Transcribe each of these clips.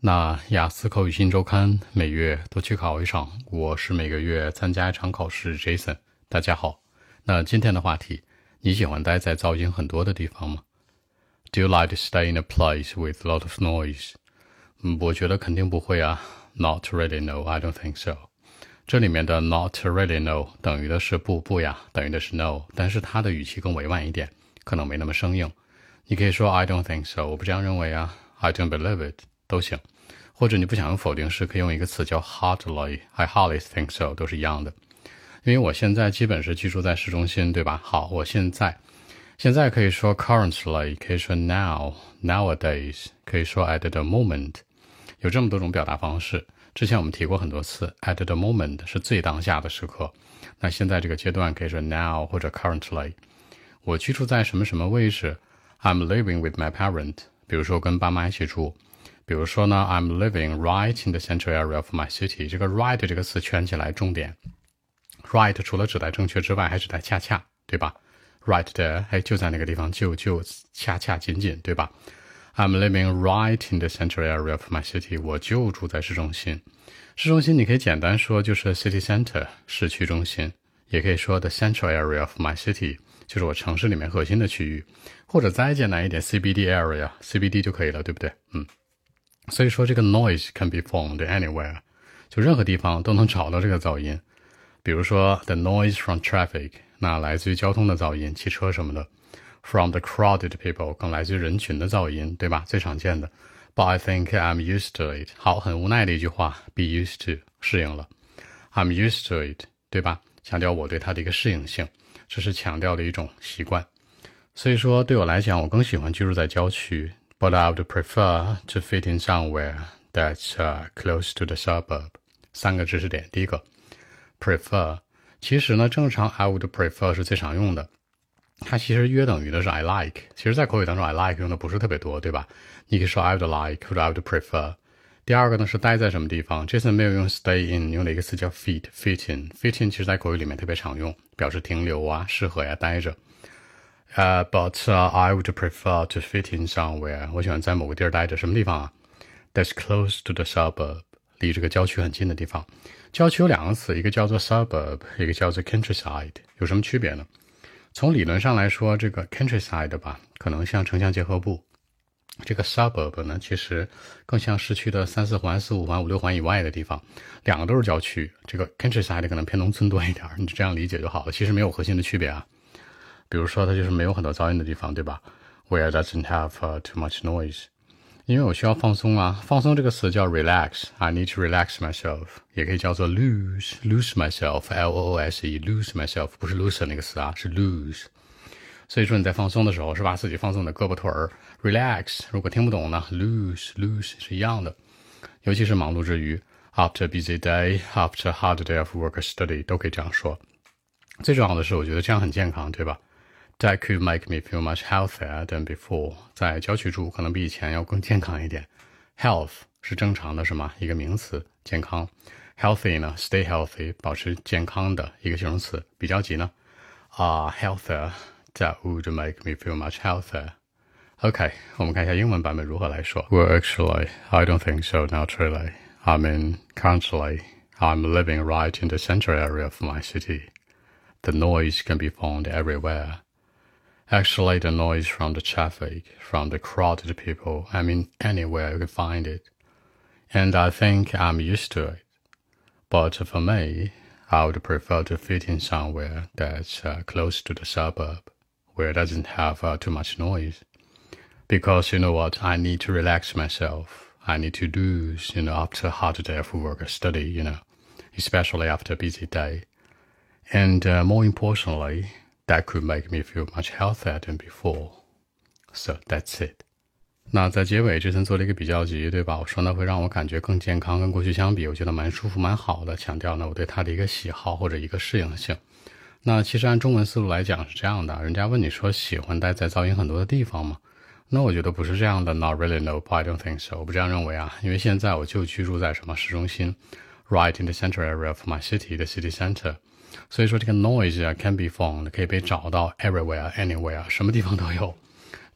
那雅思口语新周刊每月都去考一场，我是每个月参加一场考试。Jason，大家好。那今天的话题，你喜欢待在噪音很多的地方吗？Do you like to stay in a place with a lot of noise？我觉得肯定不会啊。Not really, no, I don't think so。这里面的 not really, no 等于的是不不呀，等于的是 no，但是它的语气更委婉一点，可能没那么生硬。你可以说 I don't think so，我不这样认为啊。I don't believe it。都行，或者你不想用否定式，可以用一个词叫 hardly，I hardly think so，都是一样的。因为我现在基本是居住在市中心，对吧？好，我现在，现在可以说 currently，可以说 now，nowadays，可以说 at the moment，有这么多种表达方式。之前我们提过很多次，at the moment 是最当下的时刻。那现在这个阶段可以说 now 或者 currently。我居住在什么什么位置？I'm living with my parent，比如说跟爸妈一起住。比如说呢，I'm living right in the central area of my city。这个 right 这个词圈起来，重点，right 除了指代正确之外，还指代恰恰，对吧？right there，哎，就在那个地方，就就恰恰仅仅，对吧？I'm living right in the central area of my city。我就住在市中心。市中心你可以简单说就是 city center，市区中心，也可以说 the central area of my city，就是我城市里面核心的区域，或者再简单一点，CBD area，CBD 就可以了，对不对？嗯。所以说，这个 noise can be found anywhere，就任何地方都能找到这个噪音。比如说，the noise from traffic，那来自于交通的噪音，汽车什么的；from the crowded people，更来自于人群的噪音，对吧？最常见的。But I think I'm used to it。好，很无奈的一句话，be used to，适应了。I'm used to it，对吧？强调我对它的一个适应性，这是强调的一种习惯。所以说，对我来讲，我更喜欢居住在郊区。But I would prefer to fit in somewhere that's close to the suburb。三个知识点，第一个，prefer，其实呢，正常 I would prefer 是最常用的，它其实约等于的是 I like。其实，在口语当中，I like 用的不是特别多，对吧？你可以说 I would like 或者 I would prefer。第二个呢是待在什么地方，Jason 没有用 stay in，用了一个词叫 fit，fit in，fit in 其实在口语里面特别常用，表示停留啊、适合呀、待着。呃，but I would prefer to fit in somewhere。我喜欢在某个地儿待着，什么地方啊？That's close to the suburb，离这个郊区很近的地方。郊区有两个词，一个叫做 suburb，一个叫做 countryside。有什么区别呢？从理论上来说，这个 countryside 吧，可能像城乡结合部；这个 suburb 呢，其实更像市区的三四环、四五环、五六环以外的地方。两个都是郊区，这个 countryside 可能偏农村多一点，你就这样理解就好了。其实没有核心的区别啊。比如说，它就是没有很多噪音的地方，对吧？Where doesn't have too much noise。因为我需要放松啊，放松这个词叫 relax。I need to relax myself，也可以叫做 lose，lose myself，L O O S E，lose myself，不是 lose 那个词啊，是 lose。所以说你在放松的时候，是把自己放松的胳膊腿儿 relax。如果听不懂呢，lose，lose 是一样的。尤其是忙碌之余，after a busy day，after a hard day of work or study，都可以这样说。最重要的是，我觉得这样很健康，对吧 ？That could make me feel much healthier than before。在郊区住可能比以前要更健康一点。Health 是正常的什么一个名词，健康。Healthy 呢，stay healthy，保持健康的一个形容词。比较级呢，啊，healthier。That would make me feel much healthier。OK，我们看一下英文版本如何来说。Well, actually, I don't think so. Not really. I mean, currently, I'm living right in the central area of my city. The noise can be found everywhere. Actually, the noise from the traffic, from the crowded people, I mean, anywhere you can find it. And I think I'm used to it. But for me, I would prefer to fit in somewhere that's uh, close to the suburb, where it doesn't have uh, too much noise. Because you know what, I need to relax myself. I need to do, you know, after a hard day of work or study, you know, especially after a busy day. And uh, more importantly, That could make me feel much healthier than before. So that's it. 那在结尾，这森做了一个比较级，对吧？我说呢，会让我感觉更健康，跟过去相比，我觉得蛮舒服、蛮好的。强调呢，我对它的一个喜好或者一个适应性。那其实按中文思路来讲是这样的：人家问你说喜欢待在噪音很多的地方吗？那我觉得不是这样的。Not really, no, I don't think so. 我不这样认为啊，因为现在我就居住在什么市中心，right in the central area of my city, the city center。所以说这个 noise 啊，can be found 可以被找到 everywhere anywhere 什么地方都有。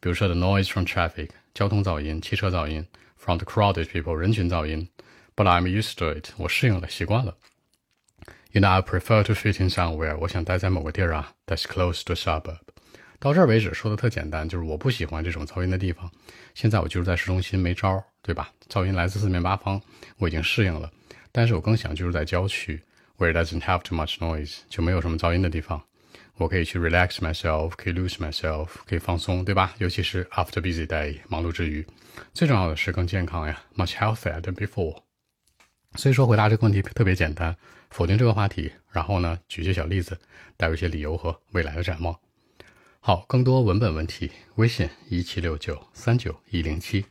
比如说 the noise from traffic 交通噪音、汽车噪音 from the crowded people 人群噪音，but I'm used to it 我适应了，习惯了。You know I prefer to fit in somewhere 我想待在某个地儿啊，that's close to suburb。到这儿为止说的特简单，就是我不喜欢这种噪音的地方。现在我居住在市中心，没招儿，对吧？噪音来自四面八方，我已经适应了。但是我更想居住在郊区，where it doesn't have too much noise 就没有什么噪音的地方。我可以去 relax myself，可以 lose myself，可以放松，对吧？尤其是 after busy day，忙碌之余，最重要的是更健康呀，much healthier than before。所以说回答这个问题特别简单，否定这个话题，然后呢，举些小例子，带有一些理由和未来的展望。好，更多文本问题，微信一七六九三九一零七。